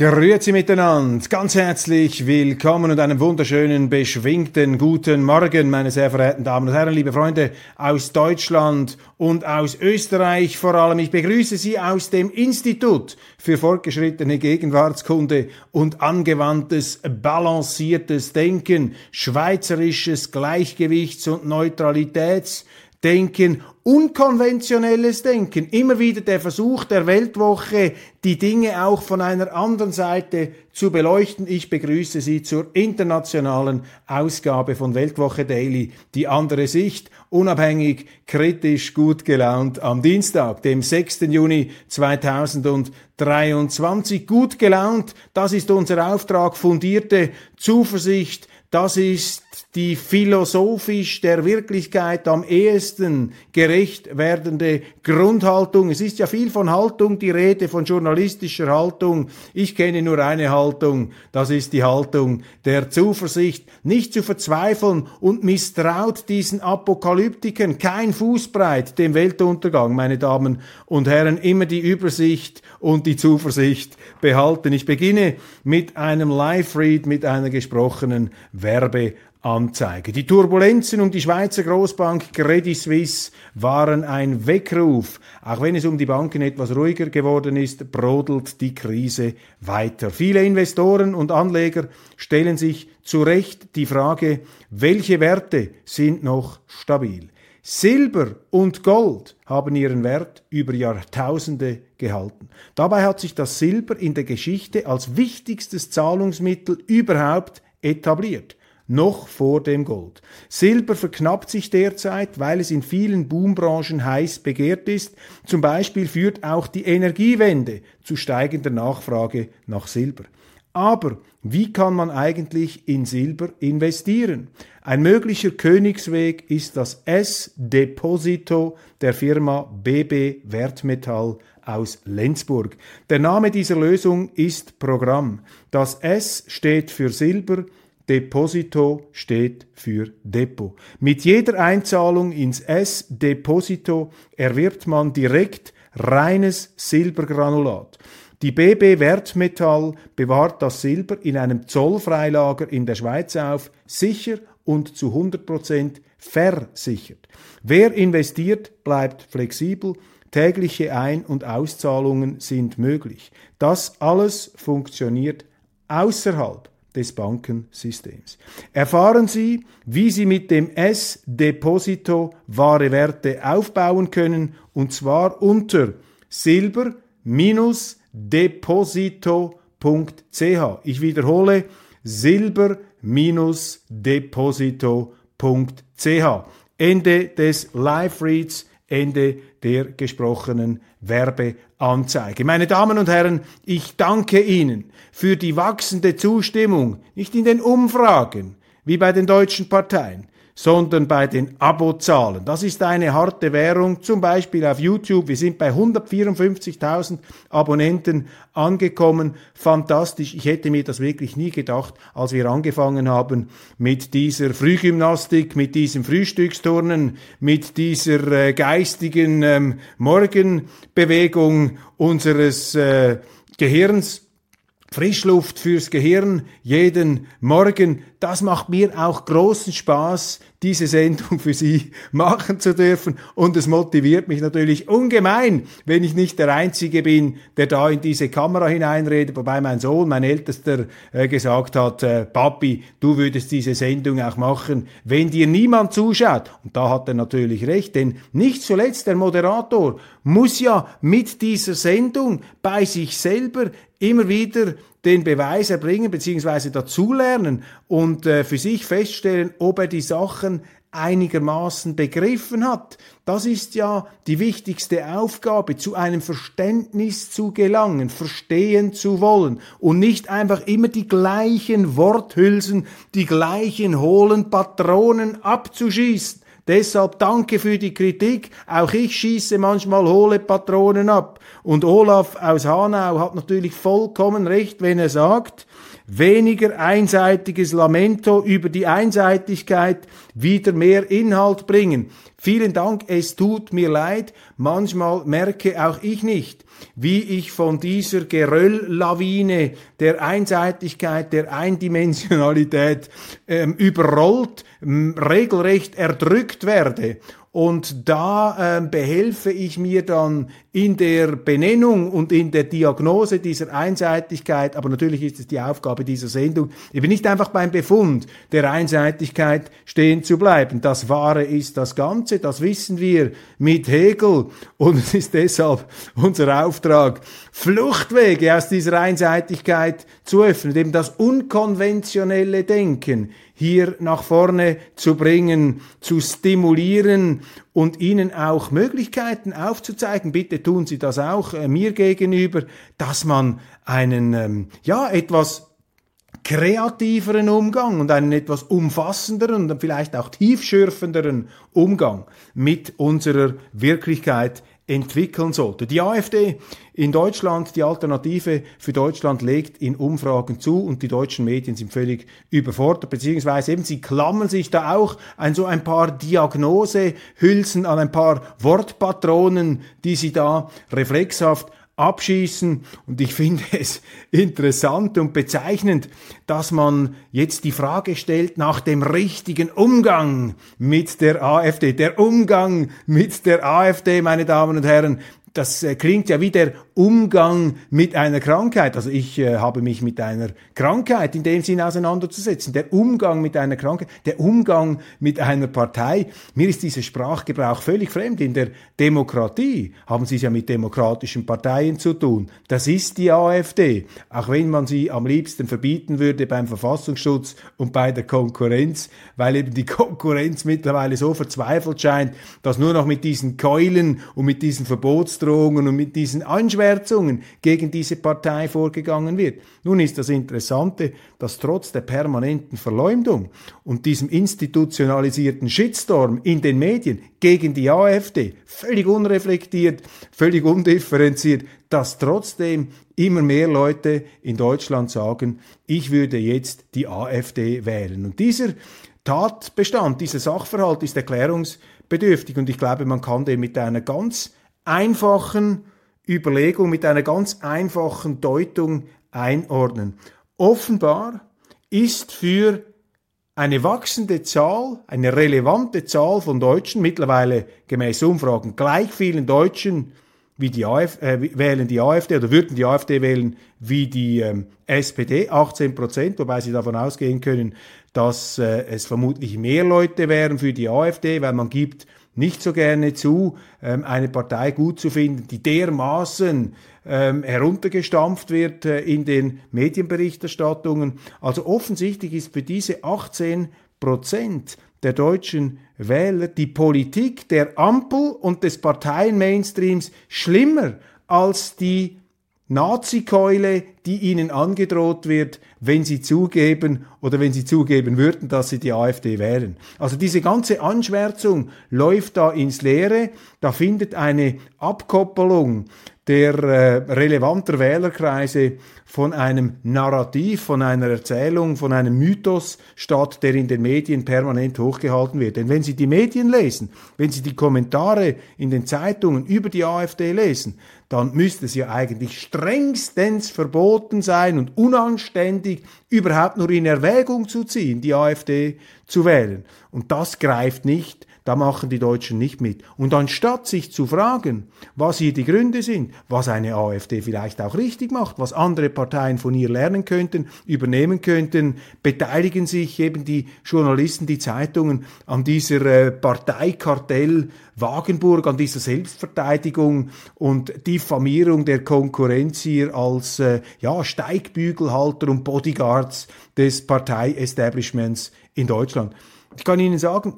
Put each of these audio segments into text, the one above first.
Grüezi miteinander, ganz herzlich willkommen und einen wunderschönen, beschwingten guten Morgen, meine sehr verehrten Damen und Herren, liebe Freunde aus Deutschland und aus Österreich vor allem. Ich begrüße Sie aus dem Institut für fortgeschrittene Gegenwartskunde und angewandtes, balanciertes Denken, schweizerisches Gleichgewichts- und Neutralitätsdenken unkonventionelles Denken, immer wieder der Versuch der Weltwoche, die Dinge auch von einer anderen Seite zu beleuchten. Ich begrüße Sie zur internationalen Ausgabe von Weltwoche Daily, die andere Sicht, unabhängig, kritisch, gut gelaunt am Dienstag, dem 6. Juni 2023. Gut gelaunt, das ist unser Auftrag, fundierte Zuversicht, das ist die philosophisch der Wirklichkeit am ehesten gerecht werdende Grundhaltung. Es ist ja viel von Haltung die Rede, von journalistischer Haltung. Ich kenne nur eine Haltung, das ist die Haltung der Zuversicht, nicht zu verzweifeln und misstraut diesen Apokalyptikern kein Fußbreit dem Weltuntergang, meine Damen und Herren, immer die Übersicht und die Zuversicht behalten. Ich beginne mit einem Live-Read, mit einer gesprochenen Werbe Anzeige. Die Turbulenzen um die Schweizer Großbank Credit Suisse waren ein Weckruf. Auch wenn es um die Banken etwas ruhiger geworden ist, brodelt die Krise weiter. Viele Investoren und Anleger stellen sich zu Recht die Frage, welche Werte sind noch stabil? Silber und Gold haben ihren Wert über Jahrtausende gehalten. Dabei hat sich das Silber in der Geschichte als wichtigstes Zahlungsmittel überhaupt etabliert noch vor dem Gold. Silber verknappt sich derzeit, weil es in vielen Boombranchen heiß begehrt ist. Zum Beispiel führt auch die Energiewende zu steigender Nachfrage nach Silber. Aber wie kann man eigentlich in Silber investieren? Ein möglicher Königsweg ist das S-Deposito der Firma BB Wertmetall aus Lenzburg. Der Name dieser Lösung ist Programm. Das S steht für Silber, Deposito steht für Depot. Mit jeder Einzahlung ins S-Deposito erwirbt man direkt reines Silbergranulat. Die BB Wertmetall bewahrt das Silber in einem Zollfreilager in der Schweiz auf, sicher und zu 100% versichert. Wer investiert, bleibt flexibel, tägliche Ein- und Auszahlungen sind möglich. Das alles funktioniert außerhalb des Bankensystems. Erfahren Sie, wie Sie mit dem S-Deposito wahre Werte aufbauen können, und zwar unter silber-deposito.ch. Ich wiederhole, silber-deposito.ch. Ende des Live-Reads, Ende der gesprochenen Werbeanzeige. Meine Damen und Herren, ich danke Ihnen für die wachsende Zustimmung, nicht in den Umfragen wie bei den deutschen Parteien, sondern bei den Abozahlen. Das ist eine harte Währung, zum Beispiel auf YouTube. Wir sind bei 154.000 Abonnenten angekommen. Fantastisch. Ich hätte mir das wirklich nie gedacht, als wir angefangen haben mit dieser Frühgymnastik, mit diesem Frühstücksturnen, mit dieser äh, geistigen ähm, Morgenbewegung unseres äh, Gehirns Frischluft fürs Gehirn jeden Morgen. Das macht mir auch großen Spaß, diese Sendung für Sie machen zu dürfen. Und es motiviert mich natürlich ungemein, wenn ich nicht der Einzige bin, der da in diese Kamera hineinredet. Wobei mein Sohn, mein Ältester, äh, gesagt hat, äh, Papi, du würdest diese Sendung auch machen, wenn dir niemand zuschaut. Und da hat er natürlich recht, denn nicht zuletzt der Moderator muss ja mit dieser Sendung bei sich selber immer wieder den Beweis erbringen bzw. dazulernen und äh, für sich feststellen, ob er die Sachen einigermaßen begriffen hat. Das ist ja die wichtigste Aufgabe, zu einem Verständnis zu gelangen, verstehen zu wollen und nicht einfach immer die gleichen Worthülsen, die gleichen hohlen Patronen abzuschießen. Deshalb danke für die Kritik. Auch ich schieße manchmal hohle Patronen ab. Und Olaf aus Hanau hat natürlich vollkommen recht, wenn er sagt, weniger einseitiges Lamento über die Einseitigkeit, wieder mehr Inhalt bringen. Vielen Dank, es tut mir leid, manchmal merke auch ich nicht, wie ich von dieser Gerölllawine der Einseitigkeit, der Eindimensionalität ähm, überrollt, regelrecht erdrückt werde. Und da äh, behelfe ich mir dann in der Benennung und in der Diagnose dieser Einseitigkeit, aber natürlich ist es die Aufgabe dieser Sendung, eben nicht einfach beim Befund der Einseitigkeit stehen zu bleiben. Das Wahre ist das Ganze, das wissen wir mit Hegel und es ist deshalb unser Auftrag, Fluchtwege aus dieser Einseitigkeit zu öffnen, eben das unkonventionelle Denken hier nach vorne zu bringen, zu stimulieren und ihnen auch Möglichkeiten aufzuzeigen. Bitte tun Sie das auch äh, mir gegenüber, dass man einen, ähm, ja, etwas kreativeren Umgang und einen etwas umfassenderen und vielleicht auch tiefschürfenderen Umgang mit unserer Wirklichkeit entwickeln sollte. Die AfD in Deutschland, die Alternative für Deutschland legt in Umfragen zu und die deutschen Medien sind völlig überfordert, beziehungsweise eben sie klammern sich da auch an so ein paar Diagnosehülsen, an ein paar Wortpatronen, die sie da reflexhaft abschießen. Und ich finde es interessant und bezeichnend, dass man jetzt die Frage stellt nach dem richtigen Umgang mit der AfD. Der Umgang mit der AfD, meine Damen und Herren, das äh, klingt ja wie der Umgang mit einer Krankheit. Also ich äh, habe mich mit einer Krankheit in dem Sinne auseinanderzusetzen. Der Umgang mit einer Krankheit, der Umgang mit einer Partei. Mir ist dieser Sprachgebrauch völlig fremd. In der Demokratie haben Sie es ja mit demokratischen Parteien zu tun. Das ist die AfD. Auch wenn man sie am liebsten verbieten würde beim Verfassungsschutz und bei der Konkurrenz, weil eben die Konkurrenz mittlerweile so verzweifelt scheint, dass nur noch mit diesen Keulen und mit diesen Verbots Rechtsdrohungen und mit diesen Anschwärzungen gegen diese Partei vorgegangen wird. Nun ist das Interessante, dass trotz der permanenten Verleumdung und diesem institutionalisierten Shitstorm in den Medien gegen die AfD, völlig unreflektiert, völlig undifferenziert, dass trotzdem immer mehr Leute in Deutschland sagen, ich würde jetzt die AfD wählen. Und dieser Tatbestand, dieser Sachverhalt ist erklärungsbedürftig und ich glaube, man kann den mit einer ganz einfachen Überlegung, mit einer ganz einfachen Deutung einordnen. Offenbar ist für eine wachsende Zahl, eine relevante Zahl von Deutschen, mittlerweile gemäß Umfragen gleich vielen Deutschen wie die AfD, äh, wählen die AfD oder würden die AfD wählen wie die ähm, SPD, 18 Prozent, wobei sie davon ausgehen können, dass äh, es vermutlich mehr Leute wären für die AfD, weil man gibt nicht so gerne zu, ähm, eine Partei gut zu finden, die dermaßen ähm, heruntergestampft wird äh, in den Medienberichterstattungen. Also offensichtlich ist für diese 18 Prozent der deutschen Wähler die Politik der Ampel und des Parteien-Mainstreams schlimmer als die Nazi-Keule, die ihnen angedroht wird, wenn sie zugeben oder wenn sie zugeben würden, dass sie die AfD wären. Also diese ganze Anschwärzung läuft da ins Leere. Da findet eine Abkoppelung der äh, relevanter Wählerkreise von einem Narrativ, von einer Erzählung, von einem Mythos statt, der in den Medien permanent hochgehalten wird. Denn wenn Sie die Medien lesen, wenn Sie die Kommentare in den Zeitungen über die AfD lesen, dann müsste es ja eigentlich strengstens verboten sein und unanständig, überhaupt nur in Erwägung zu ziehen, die AfD zu wählen. Und das greift nicht da machen die Deutschen nicht mit. Und anstatt sich zu fragen, was hier die Gründe sind, was eine AfD vielleicht auch richtig macht, was andere Parteien von ihr lernen könnten, übernehmen könnten, beteiligen sich eben die Journalisten, die Zeitungen an dieser äh, Parteikartell Wagenburg, an dieser Selbstverteidigung und Diffamierung der Konkurrenz hier als äh, ja, Steigbügelhalter und Bodyguards des Partei-Establishments in Deutschland. Ich kann Ihnen sagen,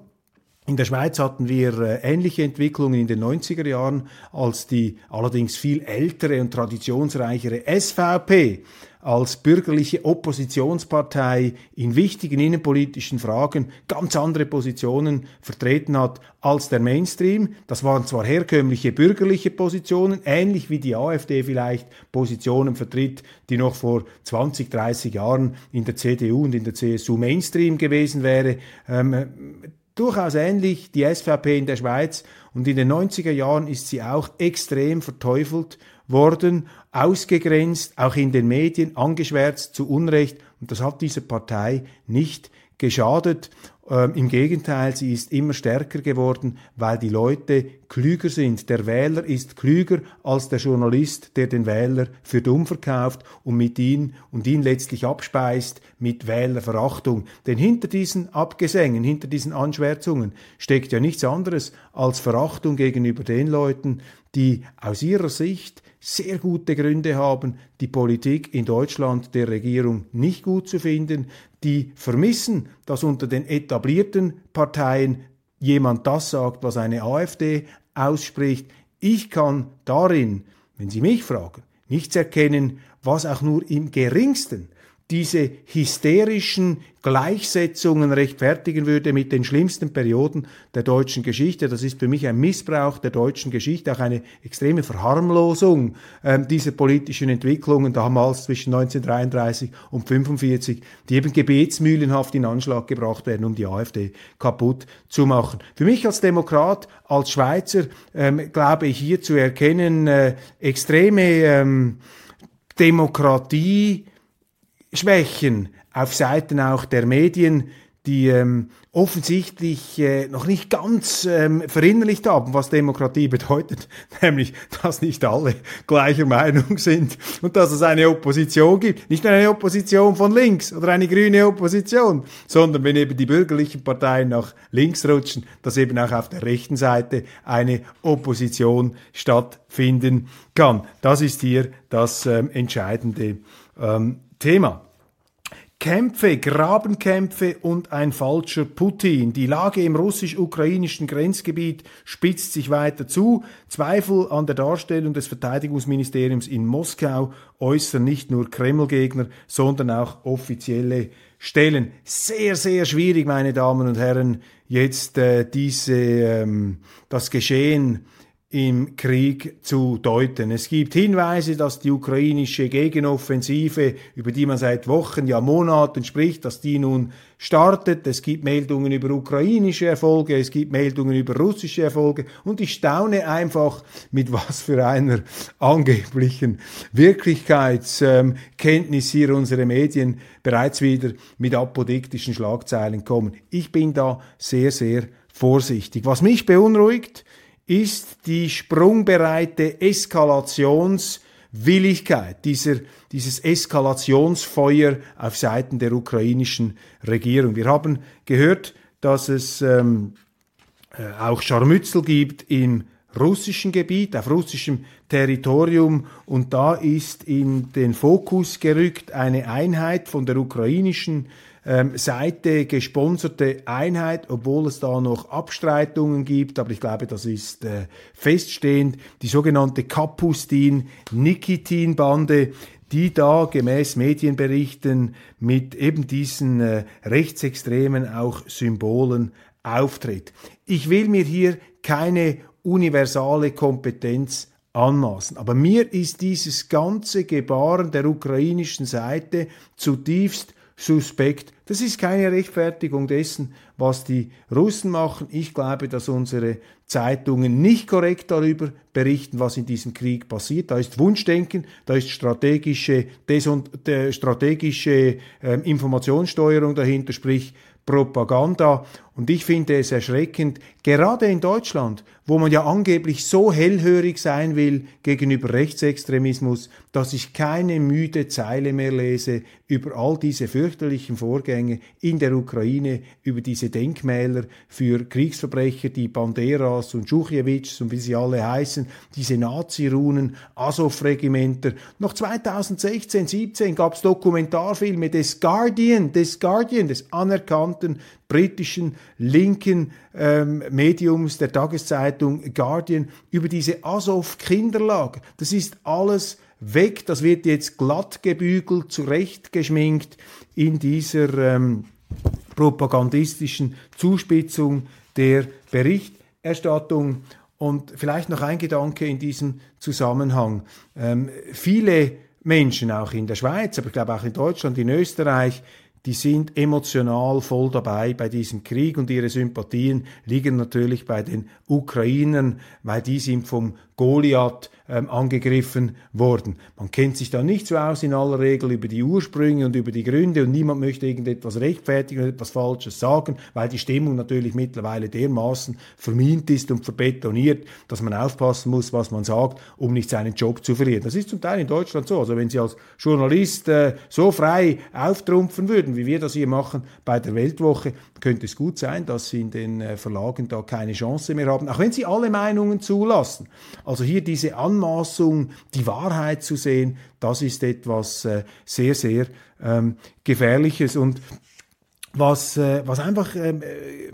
in der Schweiz hatten wir äh, ähnliche Entwicklungen in den 90er Jahren, als die allerdings viel ältere und traditionsreichere SVP als bürgerliche Oppositionspartei in wichtigen innenpolitischen Fragen ganz andere Positionen vertreten hat als der Mainstream. Das waren zwar herkömmliche bürgerliche Positionen, ähnlich wie die AfD vielleicht Positionen vertritt, die noch vor 20, 30 Jahren in der CDU und in der CSU Mainstream gewesen wäre. Ähm, durchaus ähnlich die SVP in der Schweiz und in den 90er Jahren ist sie auch extrem verteufelt worden, ausgegrenzt, auch in den Medien, angeschwärzt zu Unrecht und das hat dieser Partei nicht geschadet. Ähm, Im Gegenteil, sie ist immer stärker geworden, weil die Leute klüger sind. Der Wähler ist klüger als der Journalist, der den Wähler für dumm verkauft und mit ihn und ihn letztlich abspeist mit Wählerverachtung. Denn hinter diesen Abgesängen, hinter diesen Anschwärzungen steckt ja nichts anderes als Verachtung gegenüber den Leuten, die aus ihrer Sicht sehr gute Gründe haben, die Politik in Deutschland der Regierung nicht gut zu finden, die vermissen, dass unter den etablierten Parteien jemand das sagt, was eine AfD ausspricht. Ich kann darin, wenn Sie mich fragen, nichts erkennen, was auch nur im geringsten diese hysterischen Gleichsetzungen rechtfertigen würde mit den schlimmsten Perioden der deutschen Geschichte. Das ist für mich ein Missbrauch der deutschen Geschichte, auch eine extreme Verharmlosung äh, dieser politischen Entwicklungen damals zwischen 1933 und 1945, die eben gebetsmühlenhaft in Anschlag gebracht werden, um die AfD kaputt zu machen. Für mich als Demokrat, als Schweizer, ähm, glaube ich hier zu erkennen, äh, extreme ähm, Demokratie, Schwächen auf Seiten auch der Medien, die ähm, offensichtlich äh, noch nicht ganz ähm, verinnerlicht haben, was Demokratie bedeutet, nämlich, dass nicht alle gleicher Meinung sind und dass es eine Opposition gibt. Nicht nur eine Opposition von links oder eine grüne Opposition, sondern wenn eben die bürgerlichen Parteien nach links rutschen, dass eben auch auf der rechten Seite eine Opposition stattfinden kann. Das ist hier das ähm, entscheidende ähm, Thema. Kämpfe, Grabenkämpfe und ein falscher Putin. Die Lage im russisch-ukrainischen Grenzgebiet spitzt sich weiter zu. Zweifel an der Darstellung des Verteidigungsministeriums in Moskau äußern nicht nur Kreml-Gegner, sondern auch offizielle Stellen. Sehr, sehr schwierig, meine Damen und Herren, jetzt äh, diese, ähm, das Geschehen im Krieg zu deuten. Es gibt Hinweise, dass die ukrainische Gegenoffensive, über die man seit Wochen, ja Monaten spricht, dass die nun startet. Es gibt Meldungen über ukrainische Erfolge, es gibt Meldungen über russische Erfolge und ich staune einfach, mit was für einer angeblichen Wirklichkeitskenntnis hier unsere Medien bereits wieder mit apodiktischen Schlagzeilen kommen. Ich bin da sehr, sehr vorsichtig. Was mich beunruhigt, ist die sprungbereite Eskalationswilligkeit, dieser, dieses Eskalationsfeuer auf Seiten der ukrainischen Regierung. Wir haben gehört, dass es ähm, äh, auch Scharmützel gibt im russischen Gebiet, auf russischem Territorium und da ist in den Fokus gerückt eine Einheit von der ukrainischen ähm, Seite gesponserte Einheit, obwohl es da noch Abstreitungen gibt, aber ich glaube, das ist äh, feststehend, die sogenannte Kapustin-Nikitin-Bande, die da gemäß Medienberichten mit eben diesen äh, rechtsextremen auch Symbolen auftritt. Ich will mir hier keine universale Kompetenz anmaßen. Aber mir ist dieses ganze Gebaren der ukrainischen Seite zutiefst suspekt. Das ist keine Rechtfertigung dessen, was die Russen machen. Ich glaube, dass unsere Zeitungen nicht korrekt darüber berichten, was in diesem Krieg passiert. Da ist Wunschdenken, da ist strategische, strategische äh, Informationssteuerung dahinter, sprich Propaganda. Und ich finde es erschreckend, gerade in Deutschland, wo man ja angeblich so hellhörig sein will gegenüber Rechtsextremismus, dass ich keine müde Zeile mehr lese über all diese fürchterlichen Vorgänge in der Ukraine, über diese Denkmäler für Kriegsverbrecher, die Banderas und Schuchewitschs und wie sie alle heißen, diese Nazi-Runen, Azov-Regimenter. Noch 2016, 17 gab es Dokumentarfilme des Guardian, des Guardian, des anerkannten britischen linken ähm, Mediums der Tageszeitung Guardian über diese Azov-Kinderlager. Das ist alles weg, das wird jetzt glatt gebügelt, zurechtgeschminkt in dieser ähm, propagandistischen Zuspitzung der Berichterstattung. Und vielleicht noch ein Gedanke in diesem Zusammenhang. Ähm, viele Menschen, auch in der Schweiz, aber ich glaube auch in Deutschland, in Österreich, die sind emotional voll dabei bei diesem Krieg und ihre Sympathien liegen natürlich bei den Ukrainern, weil die sind vom Goliath ähm, angegriffen worden. Man kennt sich da nicht so aus in aller Regel über die Ursprünge und über die Gründe und niemand möchte irgendetwas rechtfertigen oder etwas Falsches sagen, weil die Stimmung natürlich mittlerweile dermaßen vermint ist und verbetoniert, dass man aufpassen muss, was man sagt, um nicht seinen Job zu verlieren. Das ist zum Teil in Deutschland so. Also wenn Sie als Journalist äh, so frei auftrumpfen würden, wie wir das hier machen bei der Weltwoche, könnte es gut sein, dass Sie in den äh, Verlagen da keine Chance mehr haben, auch wenn Sie alle Meinungen zulassen. Also hier diese Anmaßung, die Wahrheit zu sehen, das ist etwas äh, sehr, sehr ähm, Gefährliches und was, äh, was einfach ähm, äh,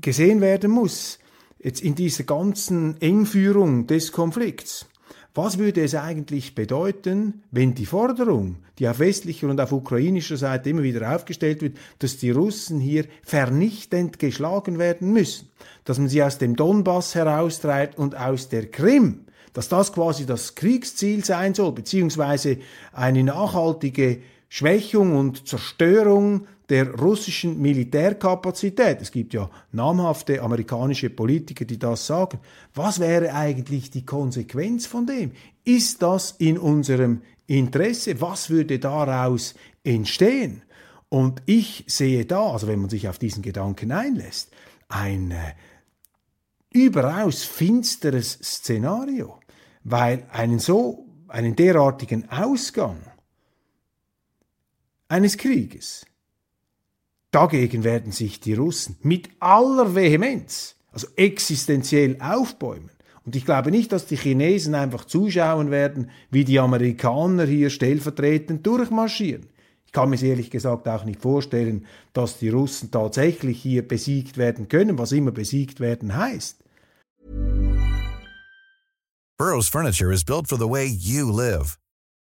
gesehen werden muss, jetzt in dieser ganzen Engführung des Konflikts. Was würde es eigentlich bedeuten, wenn die Forderung, die auf westlicher und auf ukrainischer Seite immer wieder aufgestellt wird, dass die Russen hier vernichtend geschlagen werden müssen, dass man sie aus dem Donbass heraustreibt und aus der Krim, dass das quasi das Kriegsziel sein soll, beziehungsweise eine nachhaltige Schwächung und Zerstörung der russischen Militärkapazität. Es gibt ja namhafte amerikanische Politiker, die das sagen. Was wäre eigentlich die Konsequenz von dem? Ist das in unserem Interesse? Was würde daraus entstehen? Und ich sehe da, also wenn man sich auf diesen Gedanken einlässt, ein äh, überaus finsteres Szenario, weil einen so, einen derartigen Ausgang eines Krieges, dagegen werden sich die Russen mit aller Vehemenz, also existenziell aufbäumen. Und ich glaube nicht, dass die Chinesen einfach zuschauen werden, wie die Amerikaner hier stellvertretend durchmarschieren. Ich kann mir ehrlich gesagt auch nicht vorstellen, dass die Russen tatsächlich hier besiegt werden können, was immer besiegt werden heißt. Burroughs Furniture is built for the way you live.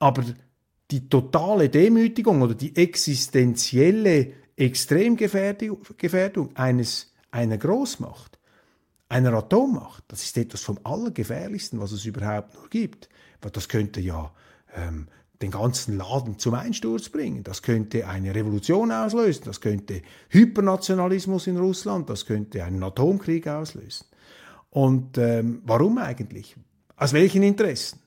Aber die totale Demütigung oder die existenzielle Extremgefährdung eines, einer Großmacht, einer Atommacht, das ist etwas vom Allergefährlichsten, was es überhaupt nur gibt. Weil das könnte ja ähm, den ganzen Laden zum Einsturz bringen. Das könnte eine Revolution auslösen, das könnte Hypernationalismus in Russland, das könnte einen Atomkrieg auslösen. Und ähm, warum eigentlich? Aus welchen Interessen?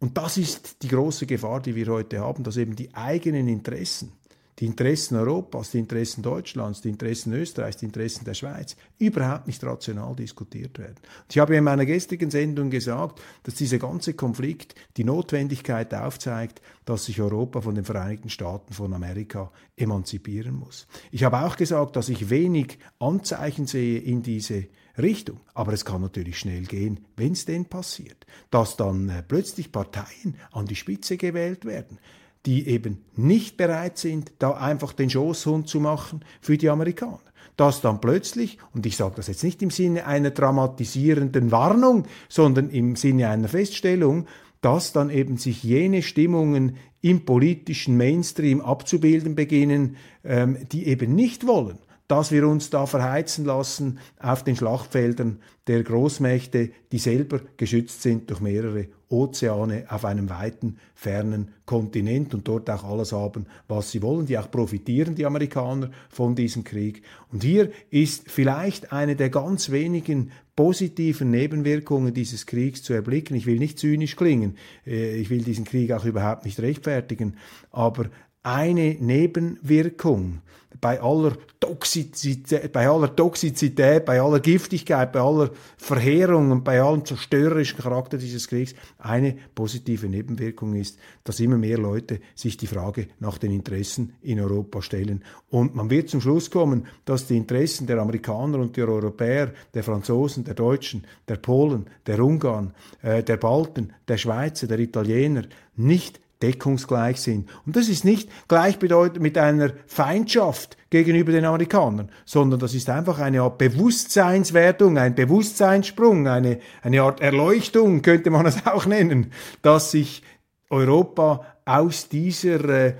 Und das ist die große Gefahr, die wir heute haben, dass eben die eigenen Interessen, die Interessen Europas, die Interessen Deutschlands, die Interessen Österreichs, die Interessen der Schweiz überhaupt nicht rational diskutiert werden. Und ich habe in meiner gestrigen Sendung gesagt, dass dieser ganze Konflikt die Notwendigkeit aufzeigt, dass sich Europa von den Vereinigten Staaten von Amerika emanzipieren muss. Ich habe auch gesagt, dass ich wenig Anzeichen sehe in diese Richtung. Aber es kann natürlich schnell gehen, wenn es denn passiert, dass dann äh, plötzlich Parteien an die Spitze gewählt werden, die eben nicht bereit sind, da einfach den Schoßhund zu machen für die Amerikaner. Dass dann plötzlich, und ich sage das jetzt nicht im Sinne einer dramatisierenden Warnung, sondern im Sinne einer Feststellung, dass dann eben sich jene Stimmungen im politischen Mainstream abzubilden beginnen, ähm, die eben nicht wollen, dass wir uns da verheizen lassen auf den Schlachtfeldern der Großmächte, die selber geschützt sind durch mehrere Ozeane auf einem weiten, fernen Kontinent und dort auch alles haben, was sie wollen, die auch profitieren, die Amerikaner, von diesem Krieg. Und hier ist vielleicht eine der ganz wenigen positiven Nebenwirkungen dieses Kriegs zu erblicken. Ich will nicht zynisch klingen, äh, ich will diesen Krieg auch überhaupt nicht rechtfertigen, aber eine Nebenwirkung bei aller Toxizität, bei aller Toxizität, bei aller Giftigkeit, bei aller Verheerung und bei allem zerstörerischen Charakter dieses Kriegs, eine positive Nebenwirkung ist, dass immer mehr Leute sich die Frage nach den Interessen in Europa stellen. Und man wird zum Schluss kommen, dass die Interessen der Amerikaner und der Europäer, der Franzosen, der Deutschen, der Polen, der Ungarn, äh, der Balten, der Schweizer, der Italiener nicht deckungsgleich sind. Und das ist nicht gleichbedeutend mit einer Feindschaft gegenüber den Amerikanern, sondern das ist einfach eine Art Bewusstseinswertung, ein Bewusstseinssprung, eine, eine Art Erleuchtung, könnte man es auch nennen, dass sich Europa aus dieser äh,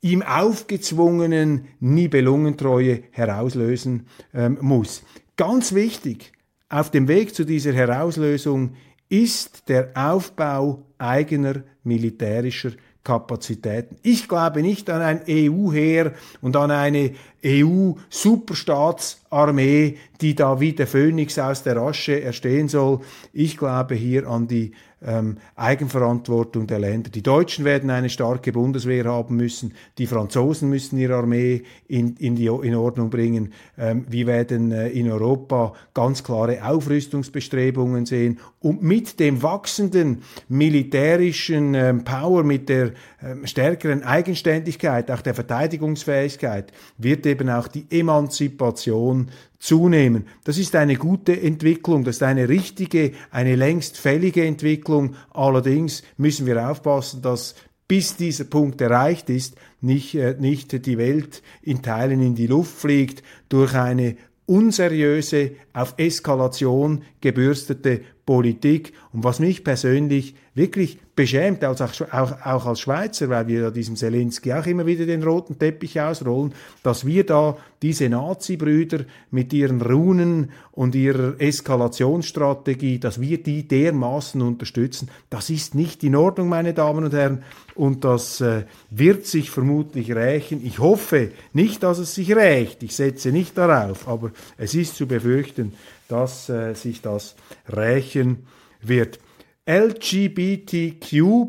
ihm aufgezwungenen Nibelungentreue herauslösen ähm, muss. Ganz wichtig, auf dem Weg zu dieser Herauslösung ist der Aufbau eigener militärischer Kapazitäten. Ich glaube nicht an ein EU-Heer und an eine EU-Superstaatsarmee, die da wie der Phönix aus der Asche erstehen soll. Ich glaube hier an die ähm, Eigenverantwortung der Länder. Die Deutschen werden eine starke Bundeswehr haben müssen, die Franzosen müssen ihre Armee in, in, die, in Ordnung bringen. Ähm, wir werden äh, in Europa ganz klare Aufrüstungsbestrebungen sehen und mit dem wachsenden militärischen ähm, Power, mit der ähm, stärkeren Eigenständigkeit, auch der Verteidigungsfähigkeit, wird eben auch die Emanzipation zunehmen. Das ist eine gute Entwicklung, das ist eine richtige, eine längst fällige Entwicklung. Allerdings müssen wir aufpassen, dass bis dieser Punkt erreicht ist, nicht, äh, nicht die Welt in Teilen in die Luft fliegt durch eine unseriöse, auf Eskalation gebürstete Politik. Und was mich persönlich wirklich beschämt, als auch, auch, auch als Schweizer, weil wir ja diesem Zelensky auch immer wieder den roten Teppich ausrollen, dass wir da diese Nazi-Brüder mit ihren Runen und ihrer Eskalationsstrategie, dass wir die dermaßen unterstützen, das ist nicht in Ordnung, meine Damen und Herren, und das äh, wird sich vermutlich rächen. Ich hoffe nicht, dass es sich rächt, ich setze nicht darauf, aber es ist zu befürchten, dass äh, sich das rächen wird. LGBTQ,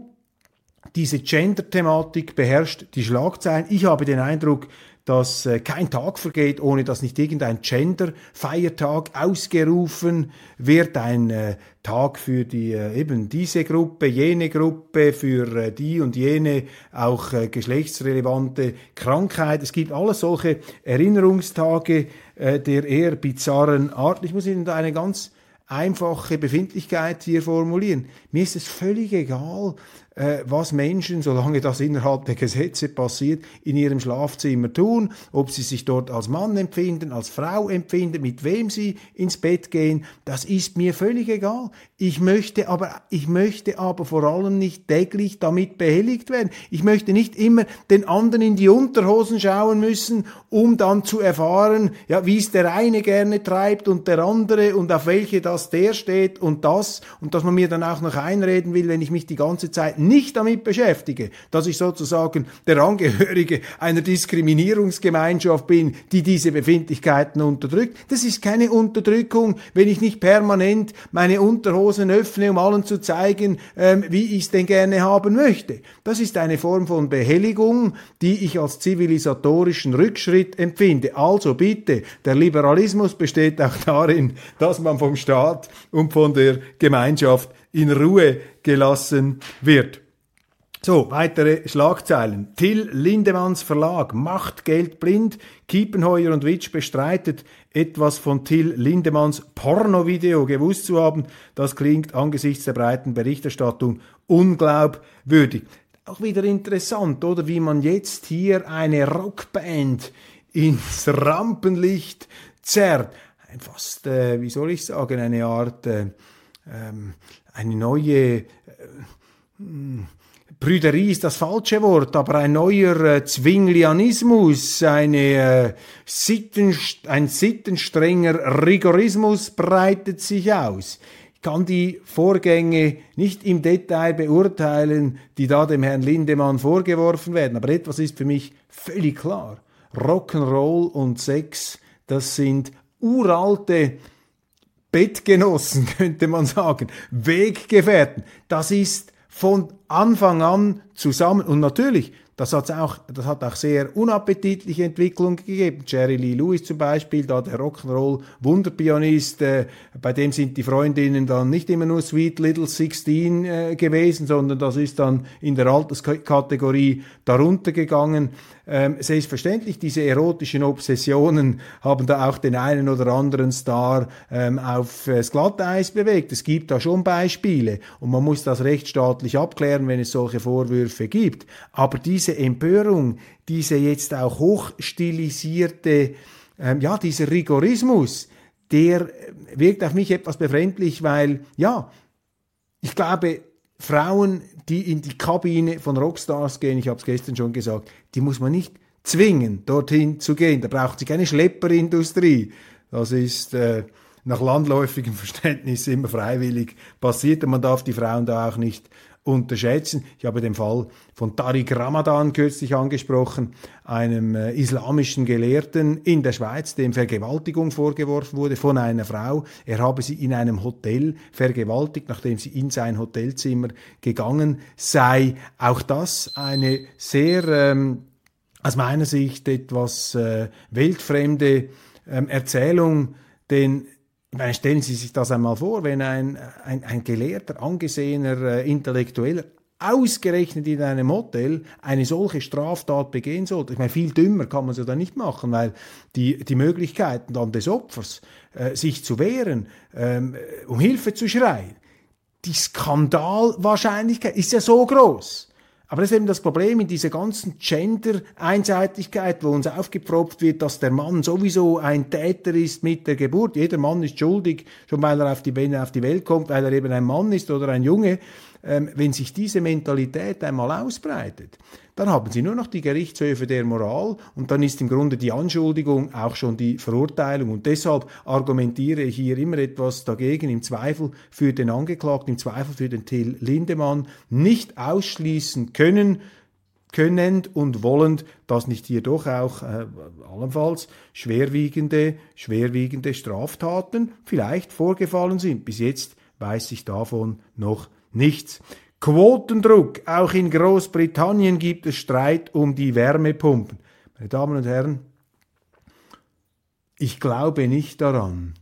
diese Gender-Thematik beherrscht die Schlagzeilen. Ich habe den Eindruck, dass äh, kein Tag vergeht, ohne dass nicht irgendein Gender-Feiertag ausgerufen wird, ein äh, Tag für die äh, eben diese Gruppe, jene Gruppe, für äh, die und jene auch äh, geschlechtsrelevante Krankheit. Es gibt alles solche Erinnerungstage äh, der eher bizarren Art. Ich muss Ihnen da eine ganz einfache Befindlichkeit hier formulieren. Mir ist es völlig egal, was Menschen, solange das innerhalb der Gesetze passiert, in ihrem Schlafzimmer tun, ob sie sich dort als Mann empfinden, als Frau empfinden, mit wem sie ins Bett gehen, das ist mir völlig egal. Ich möchte aber, ich möchte aber vor allem nicht täglich damit behelligt werden. Ich möchte nicht immer den anderen in die Unterhosen schauen müssen, um dann zu erfahren, ja, wie es der eine gerne treibt und der andere und auf welche das der steht und das und dass man mir dann auch noch einreden will, wenn ich mich die ganze Zeit nicht damit beschäftige, dass ich sozusagen der Angehörige einer Diskriminierungsgemeinschaft bin, die diese Befindlichkeiten unterdrückt. Das ist keine Unterdrückung, wenn ich nicht permanent meine Unterhosen öffne, um allen zu zeigen, ähm, wie ich es denn gerne haben möchte. Das ist eine Form von Behelligung, die ich als zivilisatorischen Rückschritt empfinde. Also bitte, der Liberalismus besteht auch darin, dass man vom Staat und von der Gemeinschaft in Ruhe gelassen wird. So, weitere Schlagzeilen. Till Lindemanns Verlag macht Geld blind. Kiepenheuer und Witsch bestreitet, etwas von Till Lindemanns Pornovideo gewusst zu haben. Das klingt angesichts der breiten Berichterstattung unglaubwürdig. Auch wieder interessant, oder wie man jetzt hier eine Rockband ins Rampenlicht zerrt. Fast, äh, wie soll ich sagen, eine Art, äh, ähm, eine neue äh, Brüderie ist das falsche Wort, aber ein neuer äh, Zwinglianismus, eine, äh, Sitten, ein sittenstrenger Rigorismus breitet sich aus. Ich kann die Vorgänge nicht im Detail beurteilen, die da dem Herrn Lindemann vorgeworfen werden, aber etwas ist für mich völlig klar. Rock'n'Roll und Sex, das sind uralte Bettgenossen, könnte man sagen, Weggefährten. Das ist von Anfang an zusammen und natürlich das, hat's auch, das hat auch sehr unappetitliche Entwicklungen gegeben. Jerry Lee Lewis zum Beispiel, da der Rock'n'Roll Wunderpianist, äh, bei dem sind die Freundinnen dann nicht immer nur Sweet Little 16 äh, gewesen, sondern das ist dann in der Alterskategorie darunter gegangen. Ähm, selbstverständlich, diese erotischen Obsessionen haben da auch den einen oder anderen Star ähm, auf äh, das Glatteis bewegt. Es gibt da schon Beispiele und man muss das rechtsstaatlich abklären, wenn es solche Vorwürfe gibt. Aber diese Empörung, diese jetzt auch hochstilisierte, ähm, ja, dieser Rigorismus, der wirkt auf mich etwas befremdlich, weil, ja, ich glaube, Frauen, die in die Kabine von Rockstars gehen, ich habe es gestern schon gesagt, die muss man nicht zwingen, dorthin zu gehen. Da braucht sich keine Schlepperindustrie. Das ist äh, nach landläufigem Verständnis immer freiwillig passiert und man darf die Frauen da auch nicht unterschätzen. Ich habe den Fall von Tariq Ramadan kürzlich angesprochen, einem äh, islamischen Gelehrten in der Schweiz, dem Vergewaltigung vorgeworfen wurde von einer Frau. Er habe sie in einem Hotel vergewaltigt, nachdem sie in sein Hotelzimmer gegangen sei. Auch das eine sehr, ähm, aus meiner Sicht etwas äh, weltfremde ähm, Erzählung, denn meine, stellen Sie sich das einmal vor, wenn ein, ein, ein gelehrter, angesehener äh, Intellektueller ausgerechnet in einem Hotel eine solche Straftat begehen sollte. Ich meine, viel dümmer kann man es ja da nicht machen, weil die, die Möglichkeiten dann des Opfers, äh, sich zu wehren, ähm, um Hilfe zu schreien, die Skandalwahrscheinlichkeit ist ja so groß. Aber das ist eben das Problem in dieser ganzen Gender-Einseitigkeit, wo uns aufgepfropft wird, dass der Mann sowieso ein Täter ist mit der Geburt. Jeder Mann ist schuldig, schon weil er auf die, er auf die Welt kommt, weil er eben ein Mann ist oder ein Junge. Ähm, wenn sich diese Mentalität einmal ausbreitet, dann haben sie nur noch die Gerichtshöfe der Moral und dann ist im Grunde die Anschuldigung auch schon die Verurteilung. Und deshalb argumentiere ich hier immer etwas dagegen, im Zweifel für den Angeklagten, im Zweifel für den Till Lindemann nicht ausschließen können, könnend und wollend, dass nicht hier doch auch äh, allenfalls schwerwiegende, schwerwiegende Straftaten vielleicht vorgefallen sind. Bis jetzt weiß ich davon noch nichts. Quotendruck. Auch in Großbritannien gibt es Streit um die Wärmepumpen. Meine Damen und Herren, ich glaube nicht daran,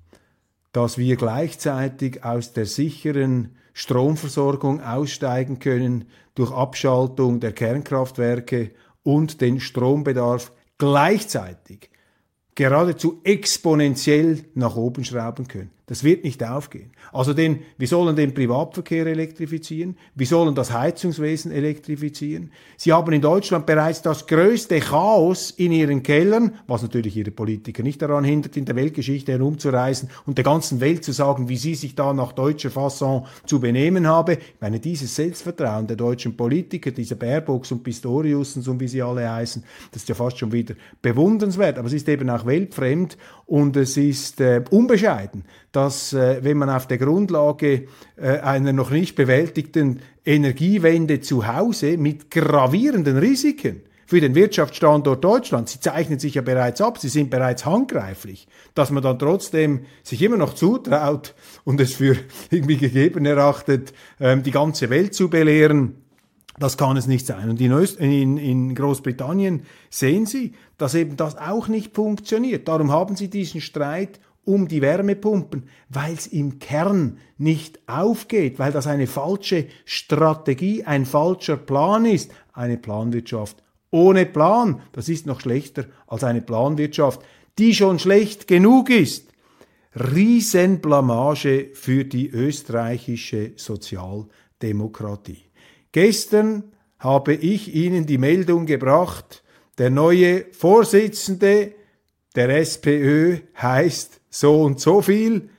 dass wir gleichzeitig aus der sicheren Stromversorgung aussteigen können durch Abschaltung der Kernkraftwerke und den Strombedarf gleichzeitig geradezu exponentiell nach oben schrauben können. Das wird nicht aufgehen. Also den, wir sollen den Privatverkehr elektrifizieren, wir sollen das Heizungswesen elektrifizieren. Sie haben in Deutschland bereits das größte Chaos in ihren Kellern, was natürlich ihre Politiker nicht daran hindert, in der Weltgeschichte herumzureisen und der ganzen Welt zu sagen, wie sie sich da nach deutscher Fasson zu benehmen habe. Ich meine, dieses Selbstvertrauen der deutschen Politiker, dieser Baerbocks und Pistorius und so wie sie alle heißen, das ist ja fast schon wieder bewundernswert, aber es ist eben auch weltfremd und es ist äh, unbescheiden, dass äh, wenn man auf der Grundlage äh, einer noch nicht bewältigten Energiewende zu Hause mit gravierenden Risiken für den Wirtschaftsstandort Deutschland, sie zeichnen sich ja bereits ab, sie sind bereits handgreiflich, dass man dann trotzdem sich immer noch zutraut und es für irgendwie gegeben erachtet, ähm, die ganze Welt zu belehren, das kann es nicht sein. Und in, Öst in, in Großbritannien sehen Sie, dass eben das auch nicht funktioniert. Darum haben Sie diesen Streit um die Wärmepumpen, weil es im Kern nicht aufgeht, weil das eine falsche Strategie, ein falscher Plan ist, eine Planwirtschaft ohne Plan. Das ist noch schlechter als eine Planwirtschaft, die schon schlecht genug ist. Riesenblamage für die österreichische Sozialdemokratie. Gestern habe ich Ihnen die Meldung gebracht, der neue Vorsitzende der SPÖ heißt so und so viel.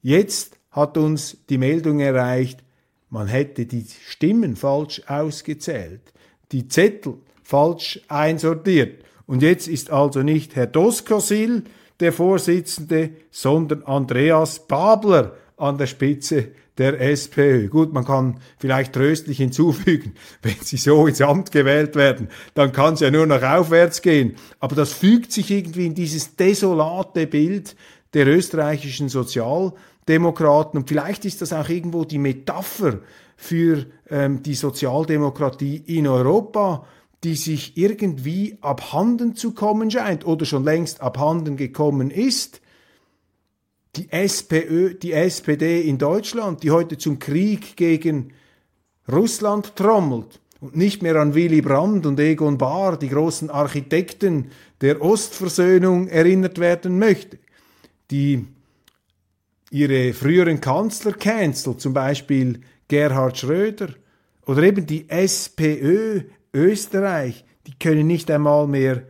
Jetzt hat uns die Meldung erreicht, man hätte die Stimmen falsch ausgezählt, die Zettel falsch einsortiert. Und jetzt ist also nicht Herr Doskosil der Vorsitzende, sondern Andreas Babler an der Spitze der SPÖ. Gut, man kann vielleicht tröstlich hinzufügen, wenn sie so ins Amt gewählt werden, dann kann es ja nur noch aufwärts gehen. Aber das fügt sich irgendwie in dieses desolate Bild der österreichischen Sozialdemokraten. Und vielleicht ist das auch irgendwo die Metapher für ähm, die Sozialdemokratie in Europa, die sich irgendwie abhanden zu kommen scheint oder schon längst abhanden gekommen ist. Die SPÖ, die SPD in Deutschland, die heute zum Krieg gegen Russland trommelt und nicht mehr an Willy Brandt und Egon Bahr, die großen Architekten der Ostversöhnung, erinnert werden möchte, die ihre früheren Kanzler cancelt, zum Beispiel Gerhard Schröder, oder eben die SPÖ Österreich, die können nicht einmal mehr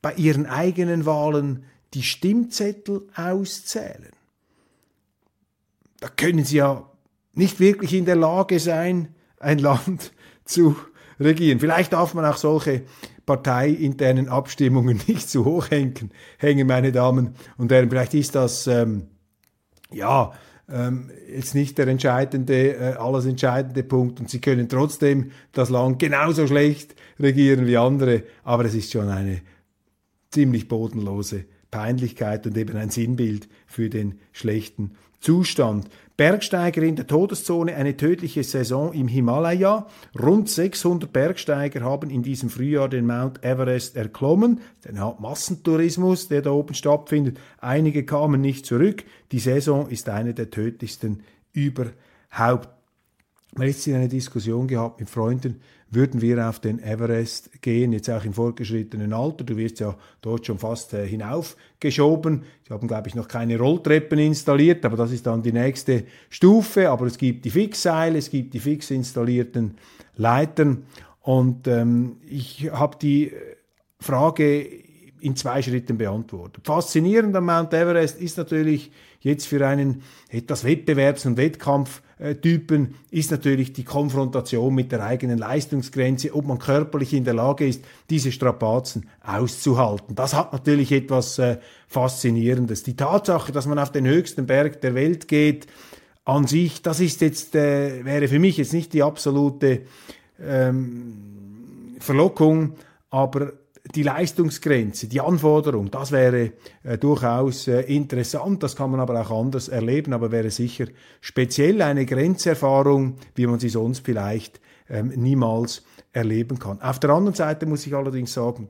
bei ihren eigenen Wahlen die Stimmzettel auszählen. Da können sie ja nicht wirklich in der Lage sein, ein Land zu regieren. Vielleicht darf man auch solche parteiinternen Abstimmungen nicht zu hoch hängen, hängen meine Damen und Herren. Vielleicht ist das, ähm, ja, ähm, jetzt nicht der entscheidende, äh, alles entscheidende Punkt und sie können trotzdem das Land genauso schlecht regieren wie andere, aber es ist schon eine ziemlich bodenlose Peinlichkeit und eben ein Sinnbild für den schlechten Zustand. Bergsteiger in der Todeszone, eine tödliche Saison im Himalaya. Rund 600 Bergsteiger haben in diesem Frühjahr den Mount Everest erklommen. Den Massentourismus, der da oben stattfindet. Einige kamen nicht zurück. Die Saison ist eine der tödlichsten überhaupt. Letztens eine Diskussion gehabt mit Freunden, würden wir auf den Everest gehen, jetzt auch im fortgeschrittenen Alter. Du wirst ja dort schon fast äh, hinaufgeschoben. Sie haben, glaube ich, noch keine Rolltreppen installiert, aber das ist dann die nächste Stufe. Aber es gibt die Fixseile, es gibt die fix installierten Leitern. Und ähm, ich habe die Frage in zwei Schritten beantwortet. Faszinierend am Mount Everest ist natürlich jetzt für einen etwas Wettbewerbs- und Wettkampftypen ist natürlich die Konfrontation mit der eigenen Leistungsgrenze, ob man körperlich in der Lage ist, diese Strapazen auszuhalten. Das hat natürlich etwas äh, Faszinierendes. Die Tatsache, dass man auf den höchsten Berg der Welt geht, an sich, das ist jetzt, äh, wäre für mich jetzt nicht die absolute ähm, Verlockung, aber die Leistungsgrenze, die Anforderung, das wäre äh, durchaus äh, interessant, das kann man aber auch anders erleben, aber wäre sicher speziell eine Grenzerfahrung, wie man sie sonst vielleicht ähm, niemals erleben kann. Auf der anderen Seite muss ich allerdings sagen,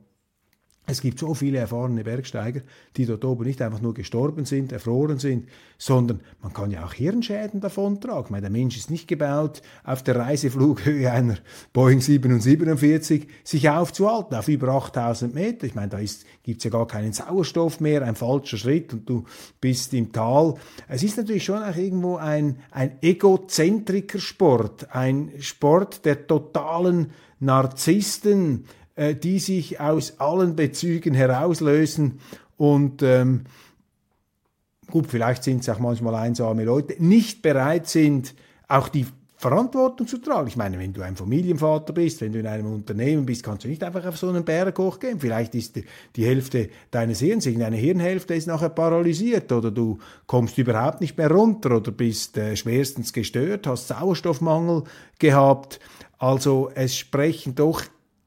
es gibt so viele erfahrene Bergsteiger, die dort oben nicht einfach nur gestorben sind, erfroren sind, sondern man kann ja auch Hirnschäden davontragen. Ich meine, der Mensch ist nicht gebaut, auf der Reiseflughöhe einer Boeing 747 sich aufzuhalten, auf über 8000 Meter. Ich meine, da gibt es ja gar keinen Sauerstoff mehr, ein falscher Schritt und du bist im Tal. Es ist natürlich schon auch irgendwo ein, ein egozentriker Sport, ein Sport der totalen Narzissten, äh, die sich aus allen Bezügen herauslösen und ähm, gut, vielleicht sind es auch manchmal einsame Leute, nicht bereit sind, auch die Verantwortung zu tragen. Ich meine, wenn du ein Familienvater bist, wenn du in einem Unternehmen bist, kannst du nicht einfach auf so einen Berg hochgehen. Vielleicht ist die Hälfte deines Hirns, irgendeine Hirnhälfte ist nachher paralysiert oder du kommst überhaupt nicht mehr runter oder bist äh, schwerstens gestört, hast Sauerstoffmangel gehabt. Also es sprechen doch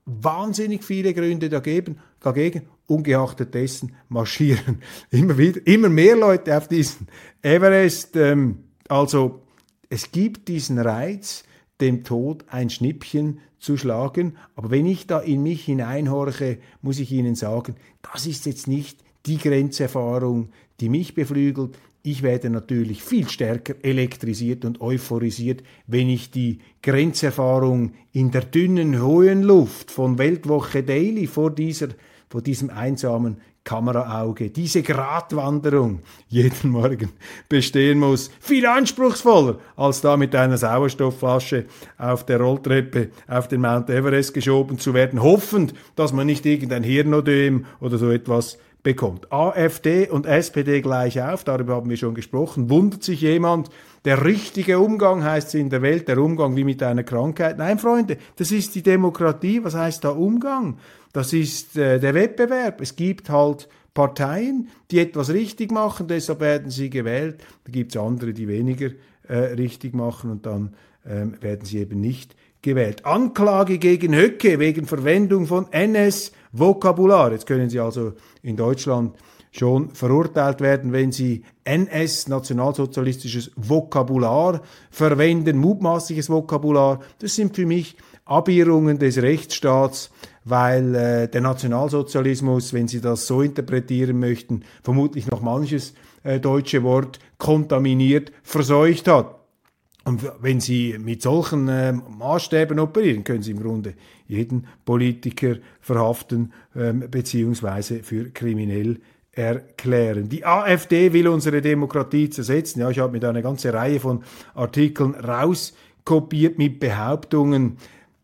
wahnsinnig viele Gründe dagegen, dagegen ungeachtet dessen marschieren immer wieder, immer mehr Leute auf diesen Everest. Ähm, also es gibt diesen Reiz, dem Tod ein Schnippchen zu schlagen. Aber wenn ich da in mich hineinhorche, muss ich Ihnen sagen, das ist jetzt nicht die Grenzerfahrung, die mich beflügelt. Ich werde natürlich viel stärker elektrisiert und euphorisiert, wenn ich die Grenzerfahrung in der dünnen, hohen Luft von Weltwoche Daily vor, dieser, vor diesem einsamen Kameraauge, diese Gratwanderung jeden Morgen bestehen muss. Viel anspruchsvoller, als da mit einer Sauerstoffflasche auf der Rolltreppe auf den Mount Everest geschoben zu werden, hoffend, dass man nicht irgendein Hirnodem oder so etwas bekommt. AfD und SPD gleich auf, darüber haben wir schon gesprochen. Wundert sich jemand, der richtige Umgang heißt es in der Welt, der Umgang wie mit einer Krankheit. Nein, Freunde, das ist die Demokratie. Was heißt da Umgang? Das ist äh, der Wettbewerb. Es gibt halt Parteien, die etwas richtig machen, deshalb werden sie gewählt. Da gibt es andere, die weniger äh, richtig machen und dann ähm, werden sie eben nicht gewählt. Anklage gegen Höcke wegen Verwendung von NS-Vokabular. Jetzt können Sie also in Deutschland schon verurteilt werden, wenn sie NS, nationalsozialistisches Vokabular verwenden, mutmaßliches Vokabular. Das sind für mich Abirrungen des Rechtsstaats, weil äh, der Nationalsozialismus, wenn Sie das so interpretieren möchten, vermutlich noch manches äh, deutsche Wort kontaminiert, verseucht hat. Und wenn Sie mit solchen äh, Maßstäben operieren, können Sie im Grunde jeden Politiker verhaften ähm, beziehungsweise für kriminell erklären. Die AfD will unsere Demokratie zersetzen. Ja, ich habe mir da eine ganze Reihe von Artikeln rauskopiert mit Behauptungen.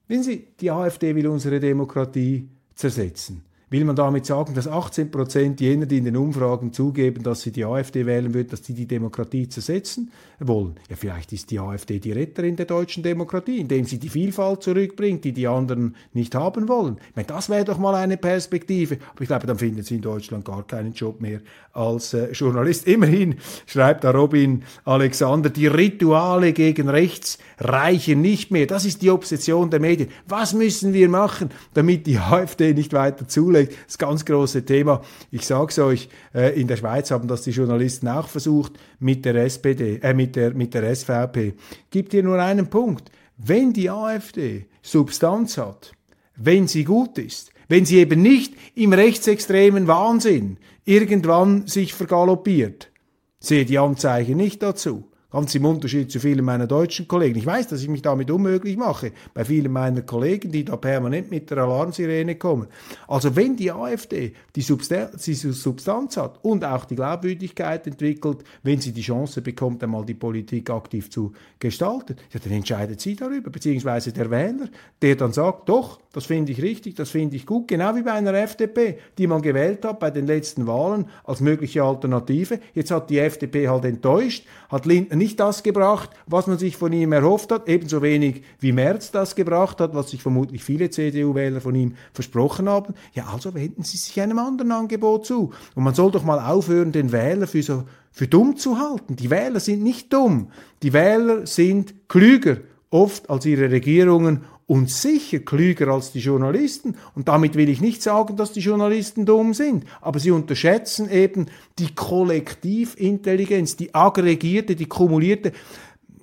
Wenn Sie, die AfD will unsere Demokratie zersetzen. Will man damit sagen, dass 18 Prozent jener, die in den Umfragen zugeben, dass sie die AfD wählen würden, dass die die Demokratie zersetzen wollen? Ja, vielleicht ist die AfD die Retterin der deutschen Demokratie, indem sie die Vielfalt zurückbringt, die die anderen nicht haben wollen. Ich meine, das wäre doch mal eine Perspektive. Aber ich glaube, dann finden sie in Deutschland gar keinen Job mehr als äh, Journalist. Immerhin schreibt da Robin Alexander, die Rituale gegen rechts reichen nicht mehr. Das ist die Obsession der Medien. Was müssen wir machen, damit die AfD nicht weiter zulässt? Aufgelegt. Das ganz große Thema. Ich sage es euch, äh, in der Schweiz haben das die Journalisten auch versucht mit der SPD, äh, mit der, mit der SVP. Gibt hier nur einen Punkt. Wenn die AfD Substanz hat, wenn sie gut ist, wenn sie eben nicht im rechtsextremen Wahnsinn irgendwann sich vergaloppiert, sehe die Anzeichen nicht dazu. Ganz im Unterschied zu vielen meiner deutschen Kollegen. Ich weiß, dass ich mich damit unmöglich mache, bei vielen meiner Kollegen, die da permanent mit der Alarmsirene kommen. Also wenn die AfD die Substanz, die Substanz hat und auch die Glaubwürdigkeit entwickelt, wenn sie die Chance bekommt, einmal die Politik aktiv zu gestalten, ja, dann entscheidet sie darüber, beziehungsweise der Wähler, der dann sagt, doch, das finde ich richtig, das finde ich gut, genau wie bei einer FDP, die man gewählt hat bei den letzten Wahlen als mögliche Alternative. Jetzt hat die FDP halt enttäuscht, hat Lindner nicht das gebracht, was man sich von ihm erhofft hat, ebenso wenig wie Merz das gebracht hat, was sich vermutlich viele CDU-Wähler von ihm versprochen haben. Ja, also wenden Sie sich einem anderen Angebot zu. Und man soll doch mal aufhören, den Wähler für so für dumm zu halten. Die Wähler sind nicht dumm. Die Wähler sind klüger oft als ihre Regierungen und sicher klüger als die Journalisten. Und damit will ich nicht sagen, dass die Journalisten dumm sind, aber sie unterschätzen eben die Kollektivintelligenz, die aggregierte, die kumulierte,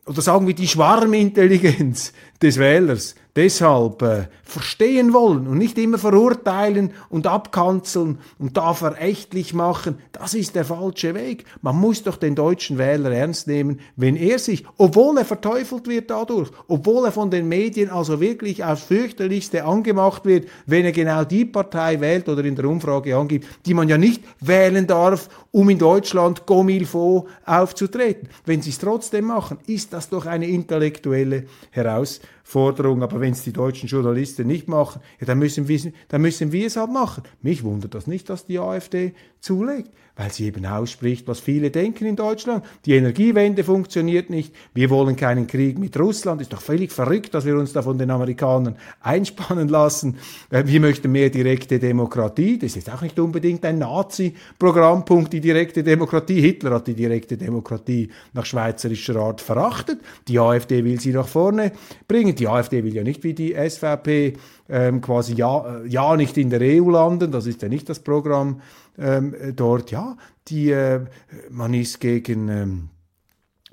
oder sagen wir die Schwarmintelligenz des Wählers deshalb äh, verstehen wollen und nicht immer verurteilen und abkanzeln und da verächtlich machen, das ist der falsche Weg. Man muss doch den deutschen Wähler ernst nehmen, wenn er sich, obwohl er verteufelt wird dadurch, obwohl er von den Medien also wirklich aufs fürchterlichste angemacht wird, wenn er genau die Partei wählt oder in der Umfrage angibt, die man ja nicht wählen darf, um in Deutschland Gomilfo aufzutreten. Wenn sie es trotzdem machen, ist das doch eine intellektuelle Herausforderung. Aber wenn es die deutschen Journalisten nicht machen, ja, dann, müssen wir, dann müssen wir es halt machen. Mich wundert das nicht, dass die AfD zulegt weil sie eben ausspricht, was viele denken in Deutschland. Die Energiewende funktioniert nicht. Wir wollen keinen Krieg mit Russland. Ist doch völlig verrückt, dass wir uns da von den Amerikanern einspannen lassen. Äh, wir möchten mehr direkte Demokratie. Das ist jetzt auch nicht unbedingt ein Nazi-Programmpunkt, die direkte Demokratie. Hitler hat die direkte Demokratie nach schweizerischer Art verachtet. Die AfD will sie nach vorne bringen. Die AfD will ja nicht wie die SVP ähm, quasi ja, äh, ja nicht in der EU landen. Das ist ja nicht das Programm ähm, dort, ja, die, äh, man ist gegen, ähm,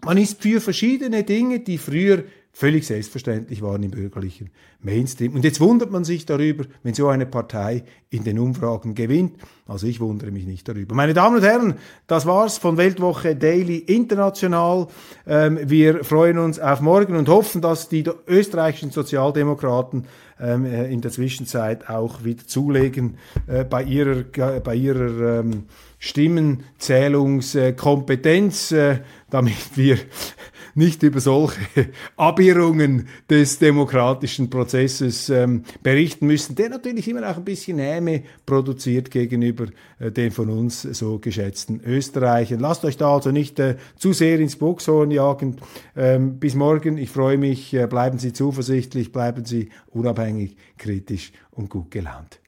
man ist für verschiedene Dinge, die früher völlig selbstverständlich waren im bürgerlichen Mainstream. Und jetzt wundert man sich darüber, wenn so eine Partei in den Umfragen gewinnt. Also ich wundere mich nicht darüber. Meine Damen und Herren, das war's von Weltwoche Daily International. Ähm, wir freuen uns auf morgen und hoffen, dass die österreichischen Sozialdemokraten ähm, äh, in der Zwischenzeit auch wieder zulegen äh, bei ihrer, bei ihrer ähm, Stimmenzählungskompetenz, äh, damit wir nicht über solche Abirrungen des demokratischen Prozesses ähm, berichten müssen, der natürlich immer auch ein bisschen Häme produziert gegenüber äh, den von uns so geschätzten Österreichern. Lasst euch da also nicht äh, zu sehr ins Boxhorn jagen. Ähm, bis morgen, ich freue mich, äh, bleiben Sie zuversichtlich, bleiben Sie unabhängig, kritisch und gut gelaunt.